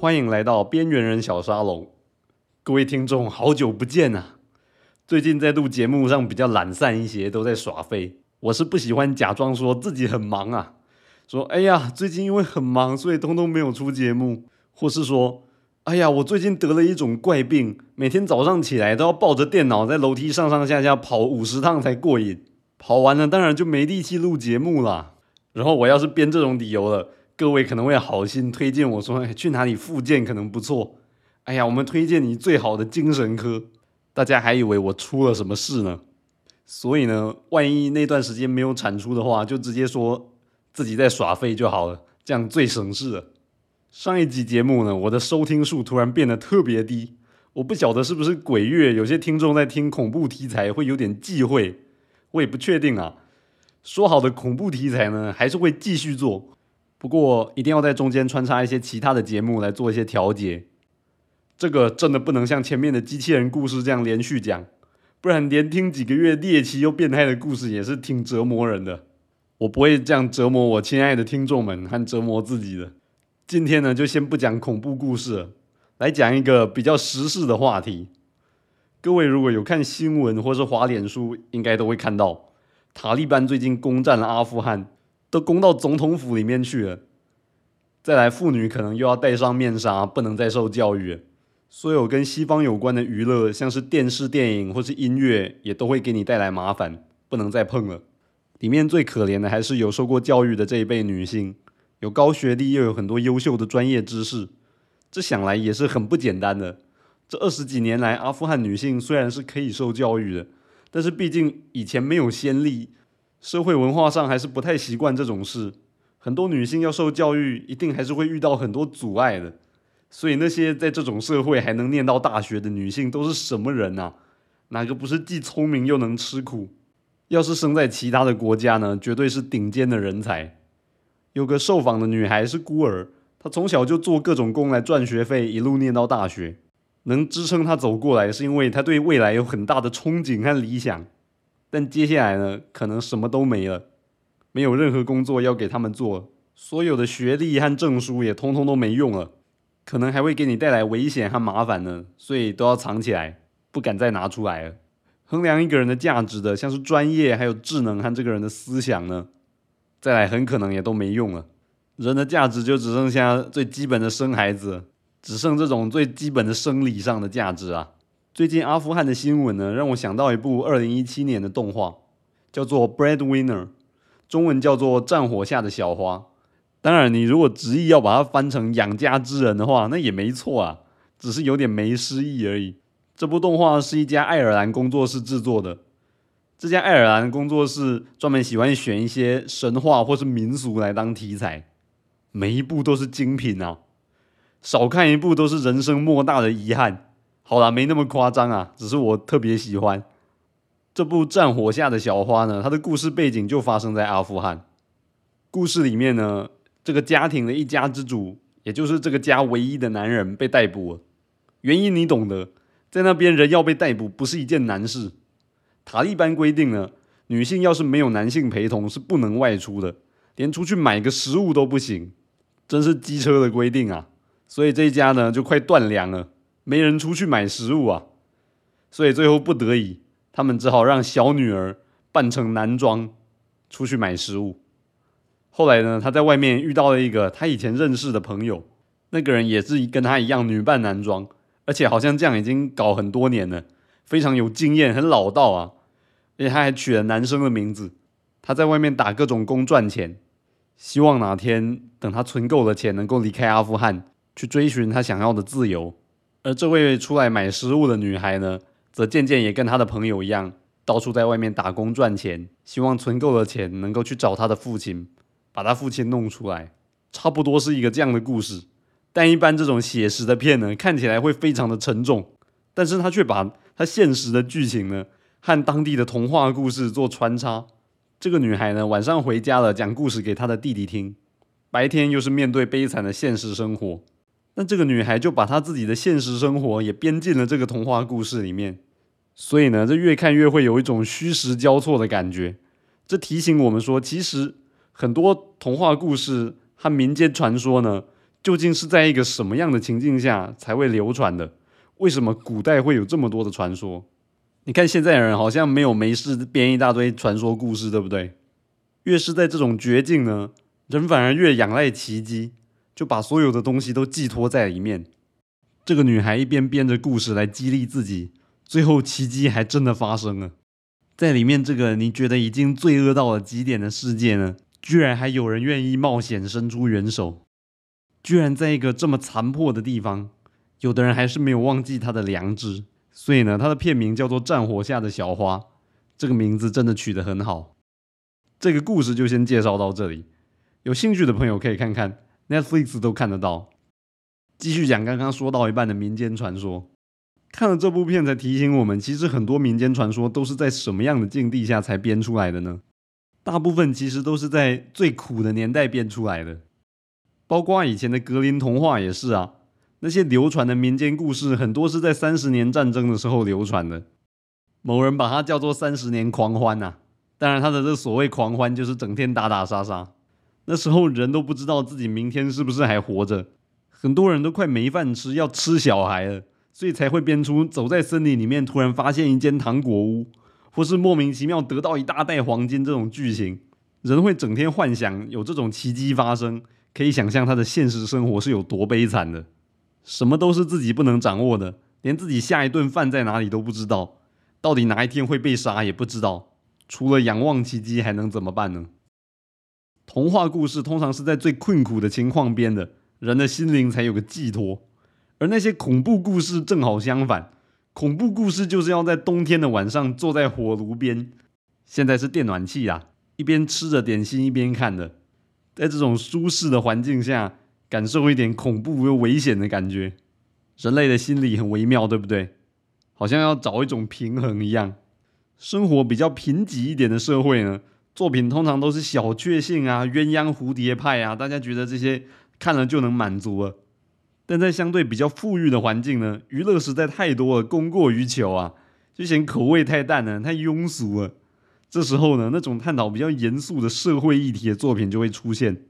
欢迎来到边缘人小沙龙，各位听众，好久不见啊！最近在录节目上比较懒散一些，都在耍废。我是不喜欢假装说自己很忙啊，说哎呀，最近因为很忙，所以通通没有出节目，或是说哎呀，我最近得了一种怪病，每天早上起来都要抱着电脑在楼梯上上下下跑五十趟才过瘾，跑完了当然就没力气录节目啦。然后我要是编这种理由了。各位可能会好心推荐我说去哪里复健可能不错。哎呀，我们推荐你最好的精神科，大家还以为我出了什么事呢。所以呢，万一那段时间没有产出的话，就直接说自己在耍废就好了，这样最省事了。上一集节目呢，我的收听数突然变得特别低，我不晓得是不是鬼月，有些听众在听恐怖题材会有点忌讳，我也不确定啊。说好的恐怖题材呢，还是会继续做。不过一定要在中间穿插一些其他的节目来做一些调节，这个真的不能像前面的机器人故事这样连续讲，不然连听几个月猎奇又变态的故事也是挺折磨人的。我不会这样折磨我亲爱的听众们和折磨自己的。今天呢，就先不讲恐怖故事，来讲一个比较时事的话题。各位如果有看新闻或是滑脸书，应该都会看到塔利班最近攻占了阿富汗。都攻到总统府里面去了，再来妇女可能又要戴上面纱，不能再受教育。所有跟西方有关的娱乐，像是电视、电影或是音乐，也都会给你带来麻烦，不能再碰了。里面最可怜的还是有受过教育的这一辈女性，有高学历又有很多优秀的专业知识，这想来也是很不简单的。这二十几年来，阿富汗女性虽然是可以受教育的，但是毕竟以前没有先例。社会文化上还是不太习惯这种事，很多女性要受教育，一定还是会遇到很多阻碍的。所以那些在这种社会还能念到大学的女性都是什么人啊？哪个不是既聪明又能吃苦？要是生在其他的国家呢，绝对是顶尖的人才。有个受访的女孩是孤儿，她从小就做各种工来赚学费，一路念到大学，能支撑她走过来，是因为她对未来有很大的憧憬和理想。但接下来呢，可能什么都没了，没有任何工作要给他们做，所有的学历和证书也通通都没用了，可能还会给你带来危险和麻烦呢，所以都要藏起来，不敢再拿出来了。衡量一个人的价值的，像是专业还有智能和这个人的思想呢，再来很可能也都没用了。人的价值就只剩下最基本的生孩子，只剩这种最基本的生理上的价值啊。最近阿富汗的新闻呢，让我想到一部二零一七年的动画，叫做《Breadwinner》，中文叫做《战火下的小花》。当然，你如果执意要把它翻成“养家之人”的话，那也没错啊，只是有点没诗意而已。这部动画是一家爱尔兰工作室制作的，这家爱尔兰工作室专门喜欢选一些神话或是民俗来当题材，每一部都是精品啊，少看一部都是人生莫大的遗憾。好啦，没那么夸张啊，只是我特别喜欢这部《战火下的小花》呢。它的故事背景就发生在阿富汗。故事里面呢，这个家庭的一家之主，也就是这个家唯一的男人被逮捕了。原因你懂得，在那边人要被逮捕不是一件难事。塔利班规定呢，女性要是没有男性陪同是不能外出的，连出去买个食物都不行，真是机车的规定啊！所以这一家呢就快断粮了。没人出去买食物啊，所以最后不得已，他们只好让小女儿扮成男装出去买食物。后来呢，他在外面遇到了一个他以前认识的朋友，那个人也是跟他一样女扮男装，而且好像这样已经搞很多年了，非常有经验，很老道啊。而且他还取了男生的名字，他在外面打各种工赚钱，希望哪天等他存够了钱，能够离开阿富汗，去追寻他想要的自由。而这位出来买食物的女孩呢，则渐渐也跟她的朋友一样，到处在外面打工赚钱，希望存够了钱能够去找她的父亲，把她父亲弄出来。差不多是一个这样的故事。但一般这种写实的片呢，看起来会非常的沉重，但是他却把他现实的剧情呢，和当地的童话故事做穿插。这个女孩呢，晚上回家了，讲故事给她的弟弟听，白天又是面对悲惨的现实生活。那这个女孩就把她自己的现实生活也编进了这个童话故事里面，所以呢，这越看越会有一种虚实交错的感觉。这提醒我们说，其实很多童话故事和民间传说呢，究竟是在一个什么样的情境下才会流传的？为什么古代会有这么多的传说？你看现在人好像没有没事编一大堆传说故事，对不对？越是在这种绝境呢，人反而越仰赖奇迹，就把所有的东西都寄托在里面。这个女孩一边编着故事来激励自己，最后奇迹还真的发生了。在里面这个你觉得已经罪恶到了极点的世界呢，居然还有人愿意冒险伸出援手。居然在一个这么残破的地方，有的人还是没有忘记他的良知。所以呢，他的片名叫做《战火下的小花》，这个名字真的取得很好。这个故事就先介绍到这里，有兴趣的朋友可以看看 Netflix 都看得到。继续讲刚刚说到一半的民间传说，看了这部片才提醒我们，其实很多民间传说都是在什么样的境地下才编出来的呢？大部分其实都是在最苦的年代编出来的，包括以前的格林童话也是啊。那些流传的民间故事很多是在三十年战争的时候流传的，某人把它叫做三十年狂欢呐。当然，他的这所谓狂欢就是整天打打杀杀，那时候人都不知道自己明天是不是还活着。很多人都快没饭吃，要吃小孩了，所以才会编出走在森林里面突然发现一间糖果屋，或是莫名其妙得到一大袋黄金这种剧情。人会整天幻想有这种奇迹发生，可以想象他的现实生活是有多悲惨的。什么都是自己不能掌握的，连自己下一顿饭在哪里都不知道，到底哪一天会被杀也不知道。除了仰望奇迹，还能怎么办呢？童话故事通常是在最困苦的情况编的。人的心灵才有个寄托，而那些恐怖故事正好相反。恐怖故事就是要在冬天的晚上坐在火炉边，现在是电暖气啊，一边吃着点心一边看的，在这种舒适的环境下，感受一点恐怖又危险的感觉。人类的心理很微妙，对不对？好像要找一种平衡一样。生活比较贫瘠一点的社会呢，作品通常都是小确幸啊、鸳鸯蝴蝶派啊，大家觉得这些。看了就能满足了，但在相对比较富裕的环境呢，娱乐实在太多了，供过于求啊，就嫌口味太淡了，太庸俗了。这时候呢，那种探讨比较严肃的社会议题的作品就会出现。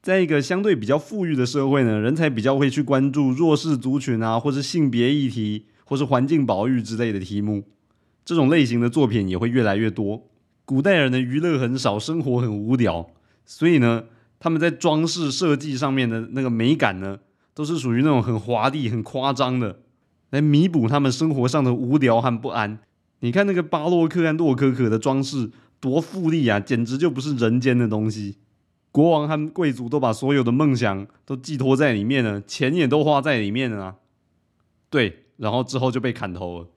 在一个相对比较富裕的社会呢，人才比较会去关注弱势族群啊，或是性别议题，或是环境保育之类的题目。这种类型的作品也会越来越多。古代人的娱乐很少，生活很无聊，所以呢。他们在装饰设计上面的那个美感呢，都是属于那种很华丽、很夸张的，来弥补他们生活上的无聊和不安。你看那个巴洛克和洛可可的装饰多富丽啊，简直就不是人间的东西。国王和贵族都把所有的梦想都寄托在里面了，钱也都花在里面了。对，然后之后就被砍头了。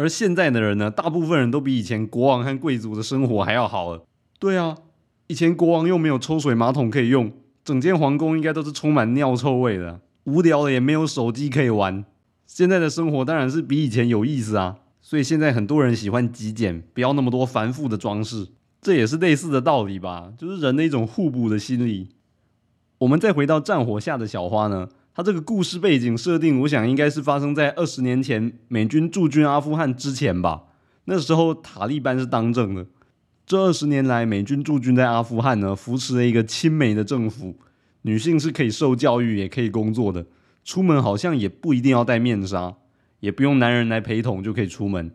而现在的人呢，大部分人都比以前国王和贵族的生活还要好了。对啊。以前国王又没有抽水马桶可以用，整间皇宫应该都是充满尿臭味的，无聊了也没有手机可以玩。现在的生活当然是比以前有意思啊，所以现在很多人喜欢极简，不要那么多繁复的装饰，这也是类似的道理吧，就是人的一种互补的心理。我们再回到战火下的小花呢，它这个故事背景设定，我想应该是发生在二十年前美军驻军阿富汗之前吧，那时候塔利班是当政的。这二十年来，美军驻军在阿富汗呢，扶持了一个亲美的政府，女性是可以受教育，也可以工作的，出门好像也不一定要戴面纱，也不用男人来陪同就可以出门。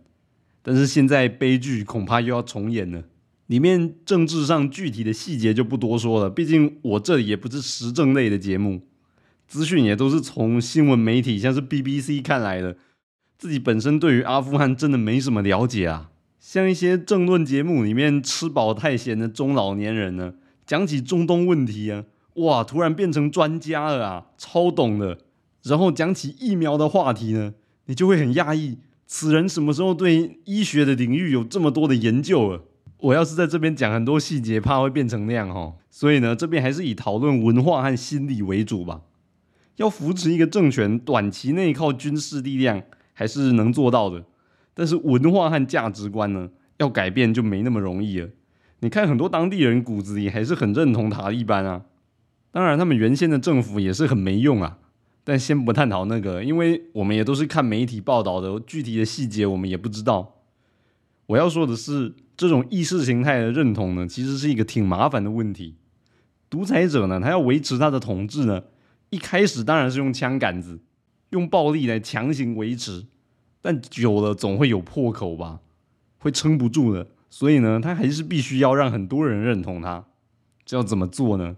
但是现在悲剧恐怕又要重演了，里面政治上具体的细节就不多说了，毕竟我这里也不是时政类的节目，资讯也都是从新闻媒体，像是 BBC 看来的，自己本身对于阿富汗真的没什么了解啊。像一些政论节目里面吃饱太闲的中老年人呢，讲起中东问题啊，哇，突然变成专家了啊，超懂的。然后讲起疫苗的话题呢，你就会很讶异，此人什么时候对医学的领域有这么多的研究了？我要是在这边讲很多细节，怕会变成那样哈。所以呢，这边还是以讨论文化和心理为主吧。要扶持一个政权，短期内靠军事力量还是能做到的。但是文化和价值观呢，要改变就没那么容易了。你看，很多当地人骨子里还是很认同塔利班啊。当然，他们原先的政府也是很没用啊。但先不探讨那个，因为我们也都是看媒体报道的，具体的细节我们也不知道。我要说的是，这种意识形态的认同呢，其实是一个挺麻烦的问题。独裁者呢，他要维持他的统治呢，一开始当然是用枪杆子、用暴力来强行维持，但久了总会有破口吧，会撑不住的。所以呢，他还是必须要让很多人认同他。这要怎么做呢？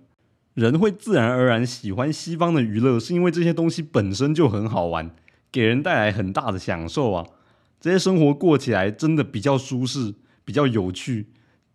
人会自然而然喜欢西方的娱乐，是因为这些东西本身就很好玩，给人带来很大的享受啊。这些生活过起来真的比较舒适，比较有趣。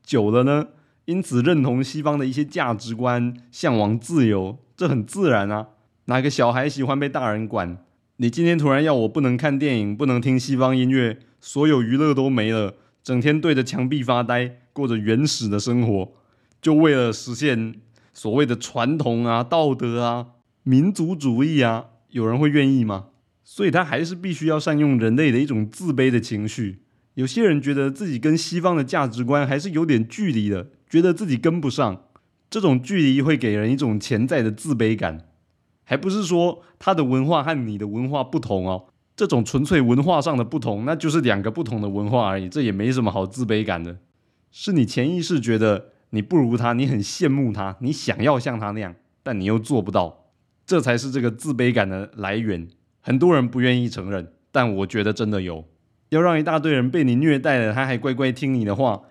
久了呢，因此认同西方的一些价值观，向往自由，这很自然啊。哪个小孩喜欢被大人管？你今天突然要我不能看电影，不能听西方音乐，所有娱乐都没了，整天对着墙壁发呆，过着原始的生活，就为了实现所谓的传统啊、道德啊、民族主义啊，有人会愿意吗？所以他还是必须要善用人类的一种自卑的情绪。有些人觉得自己跟西方的价值观还是有点距离的，觉得自己跟不上。这种距离会给人一种潜在的自卑感，还不是说他的文化和你的文化不同哦。这种纯粹文化上的不同，那就是两个不同的文化而已，这也没什么好自卑感的。是你潜意识觉得你不如他，你很羡慕他，你想要像他那样，但你又做不到，这才是这个自卑感的来源。很多人不愿意承认，但我觉得真的有。要让一大堆人被你虐待了，他还乖乖听你的话，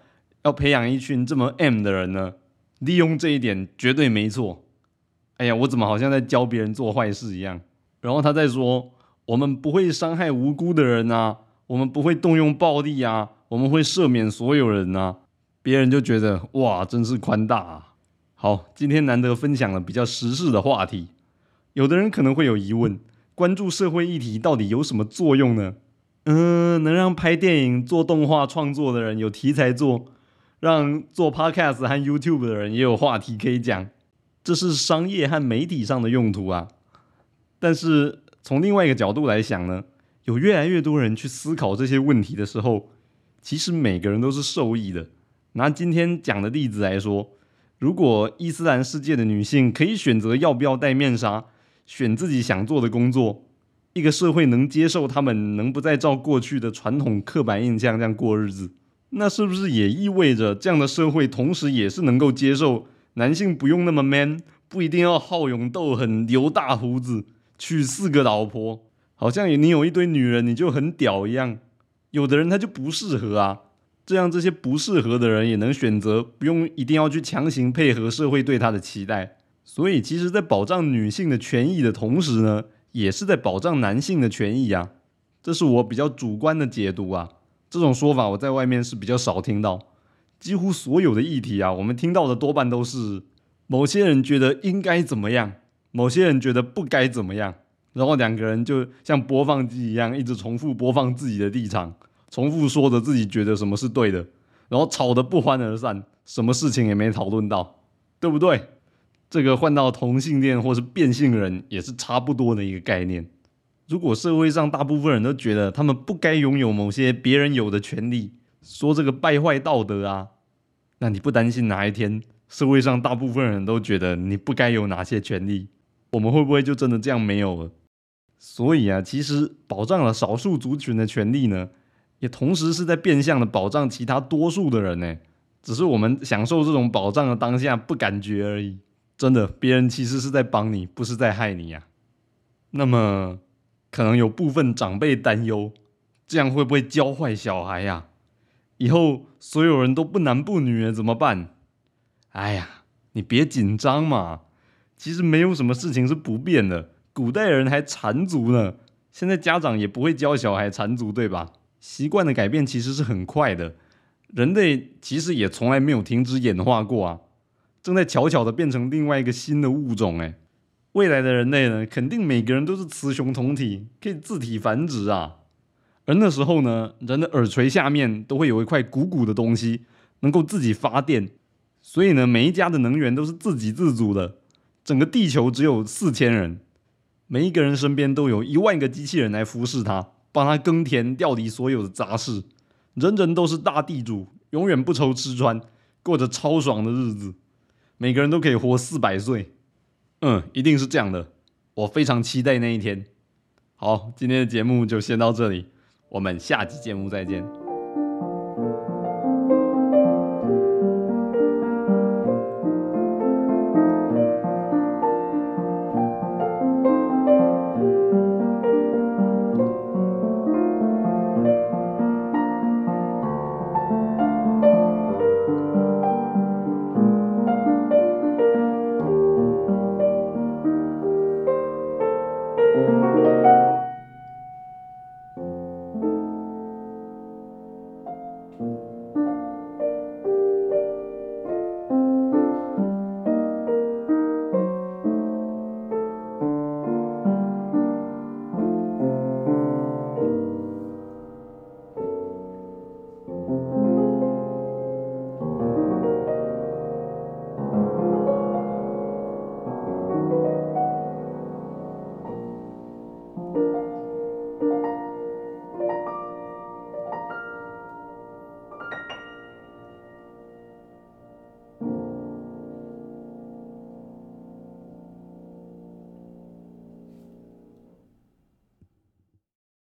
要培养一群这么 M 的人呢？利用这一点绝对没错。哎呀，我怎么好像在教别人做坏事一样？然后他在说，我们不会伤害无辜的人啊，我们不会动用暴力啊，我们会赦免所有人啊。别人就觉得哇，真是宽大啊。好，今天难得分享了比较时事的话题，有的人可能会有疑问。关注社会议题到底有什么作用呢？嗯，能让拍电影、做动画创作的人有题材做，让做 Podcast 和 YouTube 的人也有话题可以讲，这是商业和媒体上的用途啊。但是从另外一个角度来想呢，有越来越多人去思考这些问题的时候，其实每个人都是受益的。拿今天讲的例子来说，如果伊斯兰世界的女性可以选择要不要戴面纱。选自己想做的工作，一个社会能接受他们，能不再照过去的传统刻板印象这样过日子，那是不是也意味着这样的社会同时也是能够接受男性不用那么 man，不一定要好勇斗狠、留大胡子、娶四个老婆，好像你有一堆女人你就很屌一样？有的人他就不适合啊，这样这些不适合的人也能选择不用一定要去强行配合社会对他的期待。所以，其实，在保障女性的权益的同时呢，也是在保障男性的权益啊。这是我比较主观的解读啊。这种说法我在外面是比较少听到。几乎所有的议题啊，我们听到的多半都是某些人觉得应该怎么样，某些人觉得不该怎么样，然后两个人就像播放机一样，一直重复播放自己的立场，重复说着自己觉得什么是对的，然后吵得不欢而散，什么事情也没讨论到，对不对？这个换到同性恋或是变性人也是差不多的一个概念。如果社会上大部分人都觉得他们不该拥有某些别人有的权利，说这个败坏道德啊，那你不担心哪一天社会上大部分人都觉得你不该有哪些权利，我们会不会就真的这样没有了？所以啊，其实保障了少数族群的权利呢，也同时是在变相的保障其他多数的人呢。只是我们享受这种保障的当下不感觉而已。真的，别人其实是在帮你，不是在害你呀。那么，可能有部分长辈担忧，这样会不会教坏小孩呀？以后所有人都不男不女了，怎么办？哎呀，你别紧张嘛。其实没有什么事情是不变的。古代人还缠足呢，现在家长也不会教小孩缠足，对吧？习惯的改变其实是很快的。人类其实也从来没有停止演化过啊。正在悄悄的变成另外一个新的物种，哎，未来的人类呢，肯定每个人都是雌雄同体，可以自体繁殖啊。而那时候呢，人的耳垂下面都会有一块鼓鼓的东西，能够自己发电，所以呢，每一家的能源都是自给自足的。整个地球只有四千人，每一个人身边都有一万个机器人来服侍他，帮他耕田、调理所有的杂事，人人都是大地主，永远不愁吃穿，过着超爽的日子。每个人都可以活四百岁，嗯，一定是这样的。我非常期待那一天。好，今天的节目就先到这里，我们下期节目再见。